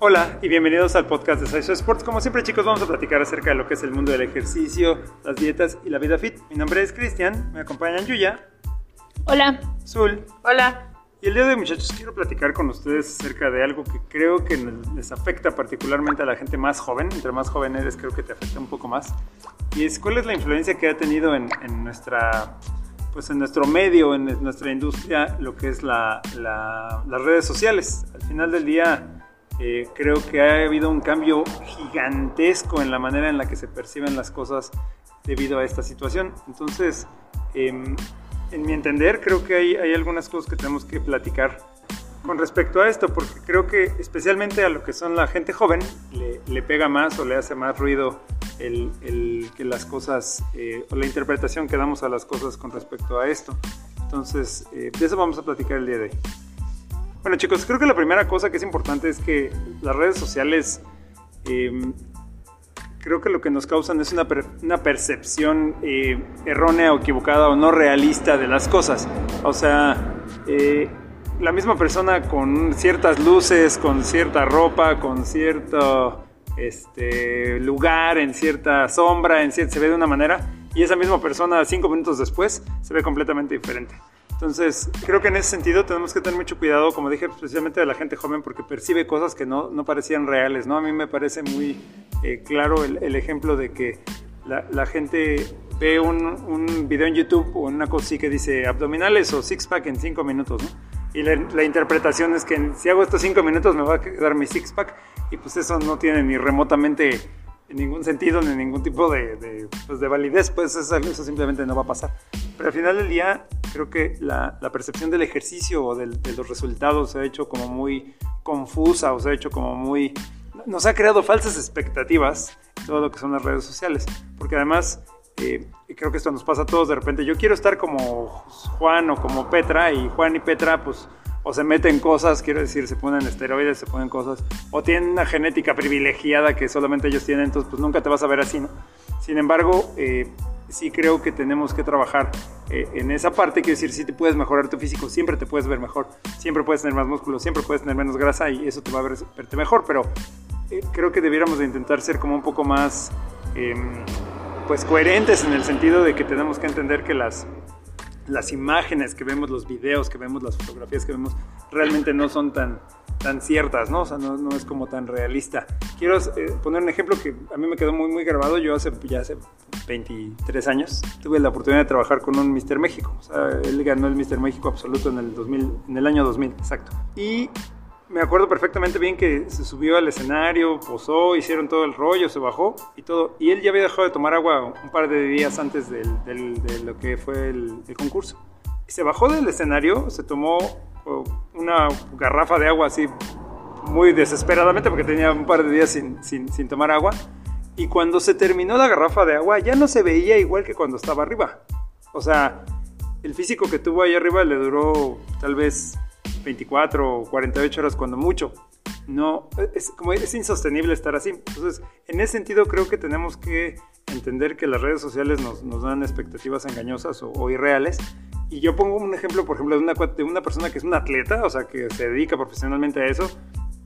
Hola y bienvenidos al podcast de Saiso Sports. Como siempre chicos vamos a platicar acerca de lo que es el mundo del ejercicio, las dietas y la vida fit. Mi nombre es Cristian, me acompañan Yuya. Hola. Zul. Hola. Y el día de hoy muchachos quiero platicar con ustedes acerca de algo que creo que les afecta particularmente a la gente más joven. Entre más joven eres creo que te afecta un poco más. Y es cuál es la influencia que ha tenido en, nuestra pues en nuestro medio, en nuestra industria, lo que es la, las redes sociales. Al final del día, eh, creo que ha habido un cambio gigantesco en la manera en la que se perciben las cosas debido a esta situación. Entonces, em, en mi entender, creo que hay, hay, algunas cosas que tenemos que platicar con respecto a esto, porque creo que especialmente a lo que son la gente joven, le, le pega más o le hace más ruido el, el que las cosas, eh, o la interpretación que damos a las cosas con respecto a esto. Entonces, eh, de eso vamos a platicar el día de hoy. Bueno chicos, creo que la primera cosa que es importante es que las redes sociales em, creo que lo que nos causan es una, percepción eh, errónea o equivocada o no realista de las cosas. O sea, eh, la misma persona con ciertas luces, con cierta ropa, con cierto este, lugar, en cierta sombra, en se ve de una manera y esa misma persona cinco minutos después se ve completamente diferente. Entonces, creo que en ese sentido tenemos que tener mucho cuidado, como dije, especialmente de la gente joven, porque percibe cosas que no, no parecían reales, ¿no? A mí me parece muy eh, claro el, ejemplo de que la, gente ve un, un, video en YouTube o una cosa así que dice abdominales o six-pack en cinco minutos, ¿no? Y la, la, interpretación es que si hago estos cinco minutos me va a quedar mi six-pack y pues eso no tiene ni remotamente en ningún sentido ni ningún tipo de, de, pues de validez, pues eso, eso, simplemente no va a pasar. Pero al final del día, creo que la, la percepción del ejercicio o del, de los resultados se ha hecho como muy confusa o se ha hecho como muy... Nos ha creado falsas expectativas todo lo que son las redes sociales, porque además eh, creo que esto nos pasa a todos de repente. Yo quiero estar como Juan o como Petra y Juan y Petra pues o se meten cosas, quiero decir, se ponen esteroides, se ponen cosas, o tienen una genética privilegiada que solamente ellos tienen, entonces pues nunca te vas a ver así, ¿no? Sin embargo, eh, sí creo que tenemos que trabajar eh, en esa parte, quiero decir, si te puedes mejorar tu físico, siempre te puedes ver mejor, siempre puedes tener más músculo, siempre puedes tener menos grasa y eso te va a ver, verte mejor, pero eh, creo que debiéramos de intentar ser como un poco más, em, pues coherentes en el sentido de que tenemos que entender que las las imágenes que vemos, los videos que vemos, las fotografías que vemos, realmente no son tan, tan ciertas, ¿no? O sea, no, no es como tan realista. Quiero eh, poner un ejemplo que a mí me quedó muy, muy grabado. Yo hace, ya hace 23 años tuve la oportunidad de trabajar con un Mr. México. O sea, él ganó el Mr. México absoluto en el, 2000, en el año 2000, exacto. Y me acuerdo perfectamente bien que se subió al escenario, posó, hicieron todo el rollo, se bajó y todo. Y él ya había dejado de tomar agua un par de días antes de lo que fue el, el, concurso. Se bajó del escenario, se tomó una garrafa de agua así muy desesperadamente porque tenía un par de días sin, sin, sin tomar agua. Y cuando se terminó la garrafa de agua ya no se veía igual que cuando estaba arriba. O sea, el físico que tuvo ahí arriba le duró tal vez 24 o 48 horas cuando mucho. No, es, como es insostenible estar así. Entonces, en ese sentido creo que tenemos que entender que las redes sociales nos, nos dan expectativas engañosas o, o, irreales. Y yo pongo un ejemplo, por ejemplo, de una, de una persona que es un atleta, o sea, que se dedica profesionalmente a eso,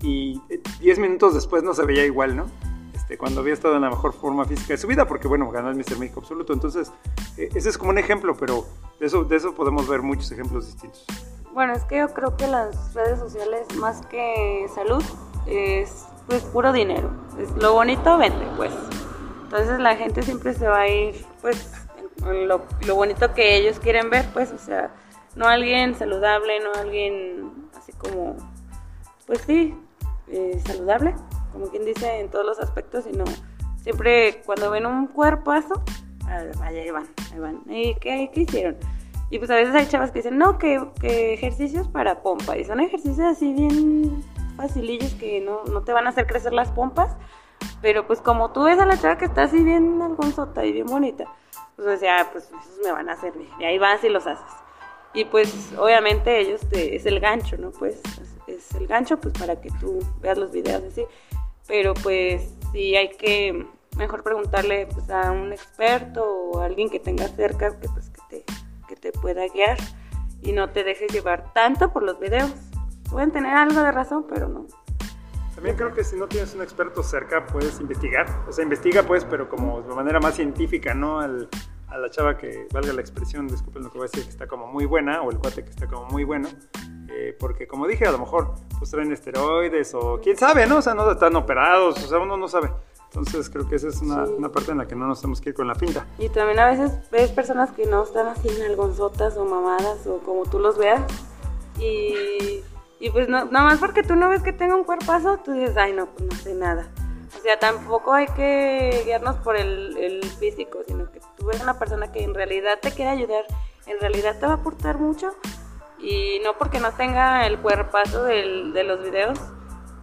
y 10 minutos después no se veía igual, ¿no? Este, cuando había estado en la mejor forma física de su vida, porque bueno, ganó el Mr. México absoluto. Entonces, eh, ese es como un ejemplo, pero de eso, de eso podemos ver muchos ejemplos distintos. Bueno, es que yo creo que las redes sociales, más que salud, es pues puro dinero. Es, lo bonito vende, pues. Entonces la gente siempre se va a ir, pues, en lo, bonito que ellos quieren ver, pues, o sea, no alguien saludable, no alguien así como, pues sí, eh, saludable, como quien dice en todos los aspectos, sino siempre cuando ven un cuerpazo, ahí van, ahí van. ¿Y qué hicieron? Y pues a veces hay chavas que dicen, no, que, que ejercicios para pompa. Y son ejercicios así bien facilillos que no, no, te van a hacer crecer las pompas. Pero pues como tú ves a la chava que está así bien algonzota y bien bonita, pues decía, ah, pues esos me van a servir. Y ahí vas y los haces. Y pues obviamente ellos te, es el gancho, ¿no? Pues es el gancho pues para que tú veas los videos así. Pero pues sí hay que mejor preguntarle pues, a un experto o a alguien que tenga cerca que pues que te te pueda guiar y no te dejes llevar tanto por los videos. Pueden tener algo de razón, pero no. También creo que si no tienes un experto cerca, puedes investigar. O sea, investiga pues, pero como de manera más científica, ¿no? Al, a la chava que, valga la expresión, disculpen lo que voy a decir, que está como muy buena, o el cuate que está como muy bueno. Eh, porque como dije, a lo mejor pues traen esteroides o quién sabe, ¿no? O sea, no están operados, o sea, uno no sabe. Entonces creo que esa es una, una, parte en la que no nos tenemos que ir con la pinta. Y también a veces ves personas que no están así algonzotas o mamadas o como tú los veas. Y, y pues no, nada más porque tú no ves que tenga un cuerpazo, tú dices, ay no, pues no sé nada. O sea, tampoco hay que guiarnos por el, el físico, sino que tú ves una persona que en realidad te quiere ayudar, en realidad te va a aportar mucho. Y no porque no tenga el cuerpazo del, de los videos,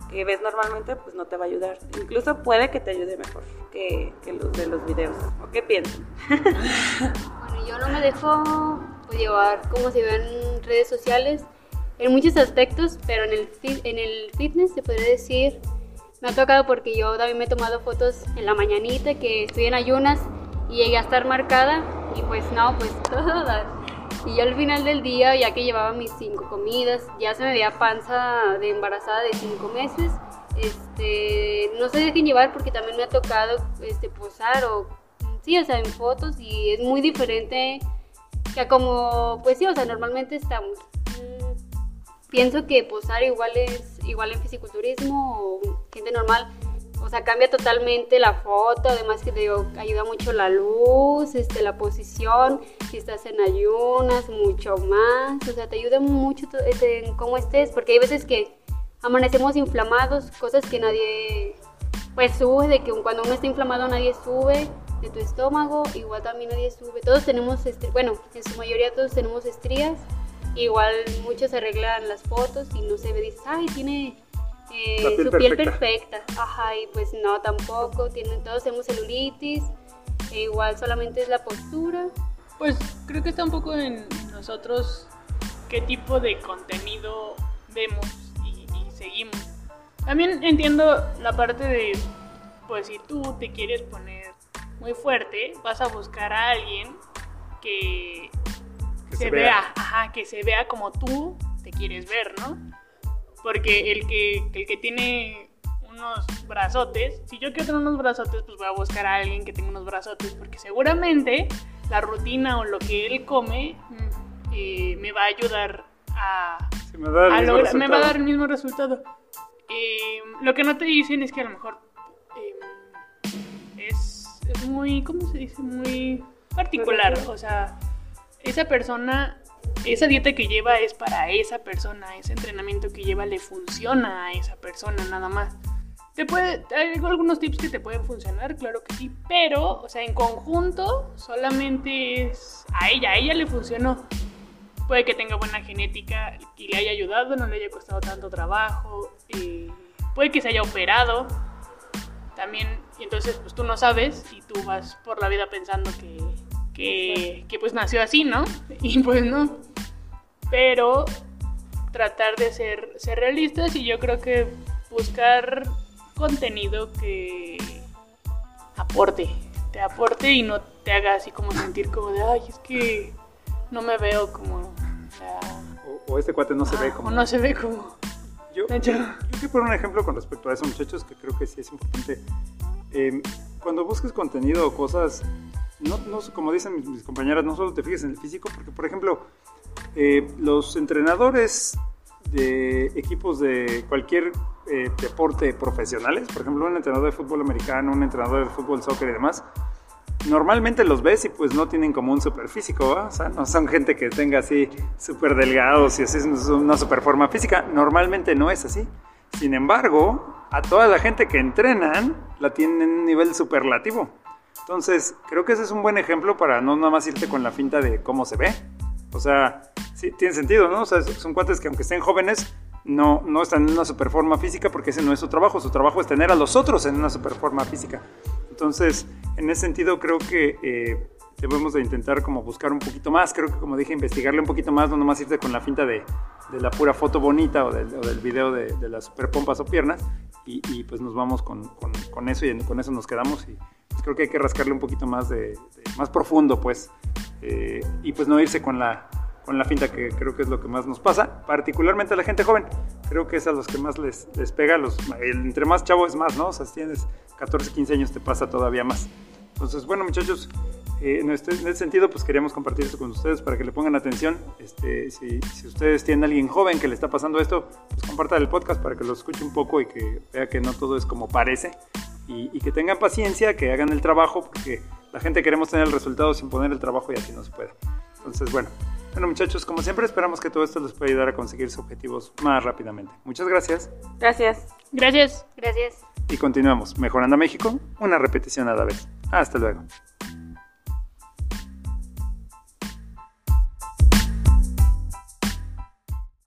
que ves normalmente, pues no te va a ayudar. Incluso puede que te ayude mejor que, que los de los videos. ¿O qué piensan? bueno, yo no me dejo pues, llevar como se ve en redes sociales en muchos aspectos, pero en el, en el fitness se podría decir, me ha tocado porque yo también me he tomado fotos en la mañanita, que estoy en ayunas y llegué a estar marcada y pues no, pues todas y ya al final del día, ya que llevaba mis cinco comidas, ya se me veía panza de embarazada de cinco meses. Este, no se dejen llevar porque también me ha tocado este, posar o, sí, o sea, en fotos y es muy diferente que como, pues sí, o sea, normalmente estamos. Mm, pienso que posar igual es igual en fisiculturismo o gente normal o sea, cambia totalmente la foto, además que te ayuda mucho la luz, este, la posición, si estás en ayunas, mucho más, o sea, te ayuda mucho este, en cómo estés, porque hay veces que amanecemos inflamados, cosas que nadie, pues sube, de que cuando uno está inflamado nadie sube de tu estómago, igual también nadie sube, todos tenemos, bueno, en su mayoría todos tenemos estrías, igual muchos arreglan las fotos y no se ve, dices, ay, tiene eh, su piel perfecta. Ajá, y pues no, tampoco. Tienen, todos tenemos celulitis. E igual solamente es la postura. Pues creo que está un poco en nosotros qué tipo de contenido vemos y, seguimos. También entiendo la parte de, pues si tú te quieres poner muy fuerte, vas a buscar a alguien que, se, vea, ajá, que se vea como tú te quieres ver, ¿no? Porque el que, el que tiene unos brazotes, si yo quiero tener unos brazotes, pues voy a buscar a alguien que tenga unos brazotes, porque seguramente la rutina o lo que él come mm, eh, me va a ayudar a, me, va a lograr, me va a dar el mismo resultado. Eh, lo que no te dicen es que a lo mejor eh, es, es muy, ¿cómo se dice? Muy particular. O sea, esa persona esa dieta que lleva es para esa persona, ese entrenamiento que lleva le funciona a esa persona nada más. Te puede, hay algunos tips que te pueden funcionar, claro que sí, pero, o sea, en conjunto solamente es a ella, a ella le funcionó. Puede que tenga buena genética y le haya ayudado, no le haya costado tanto trabajo, eh, puede que se haya operado también, y entonces pues tú no sabes y tú vas por la vida pensando que, que, que pues nació así, ¿no? Y pues no pero tratar de ser, ser realistas y yo creo que buscar contenido que aporte, te aporte y no te haga así como sentir como de, ay, es que no me veo como... O, este cuate no se ve como... O no se ve como... Yo, yo, quiero poner un ejemplo con respecto a eso, muchachos, que creo que sí es importante. Em, cuando busques contenido o cosas, no, no, como dicen mis, mis compañeras, no solo te fijes en el físico, porque por ejemplo, eh, los entrenadores de equipos de cualquier eh, deporte profesionales, por ejemplo, un entrenador de fútbol americano, un entrenador de fútbol, soccer y demás, normalmente los ves y pues no tienen como un super físico, o sea, no son gente que tenga así súper delgados y así es una super forma física, normalmente no es así. Sin embargo, a toda la gente que entrenan la tienen en un nivel superlativo. Entonces, creo que ese es un buen ejemplo para no nada más irte con la finta de cómo se ve, o sea, sí, tiene sentido, ¿no? O sea, son cuates que aunque estén jóvenes, no, no están en una superforma física porque ese no es su trabajo. Su trabajo es tener a los otros en una superforma física. Entonces, en ese sentido, creo que eh, debemos de intentar como buscar un poquito más. Creo que, como dije, investigarle un poquito más, no nomás irte con la finta de, de la pura foto bonita o del, o del video de, de, las superpompas o piernas. Y, y pues nos vamos con, con, con, eso y con eso nos quedamos. Y pues creo que hay que rascarle un poquito más de, más profundo, pues. Eh, y pues no irse con la, con la finta que creo que es lo que más nos pasa, particularmente a la gente joven. creo que es a los que más les, les pega. Los, entre más chavo es más, ¿no? O sea, si tienes 14, 15 años te pasa todavía más. Entonces, bueno, muchachos, eh, en, este, en este sentido, pues queríamos compartir esto con ustedes para que le pongan atención. Este, si, si ustedes tienen a alguien joven que le está pasando esto, pues compartan el podcast para que lo escuche un poco y que vea que no todo es como parece. Y, y que tengan paciencia, que hagan el trabajo, porque la gente queremos tener el resultado sin poner el trabajo y así no se puede. Entonces, bueno. Bueno, muchachos, como siempre, esperamos que todo esto les pueda ayudar a conseguir sus objetivos más rápidamente. Muchas gracias Gracias. Gracias. Gracias. y continuamos. Mejorando a México, una repetición a la vez. Hasta luego.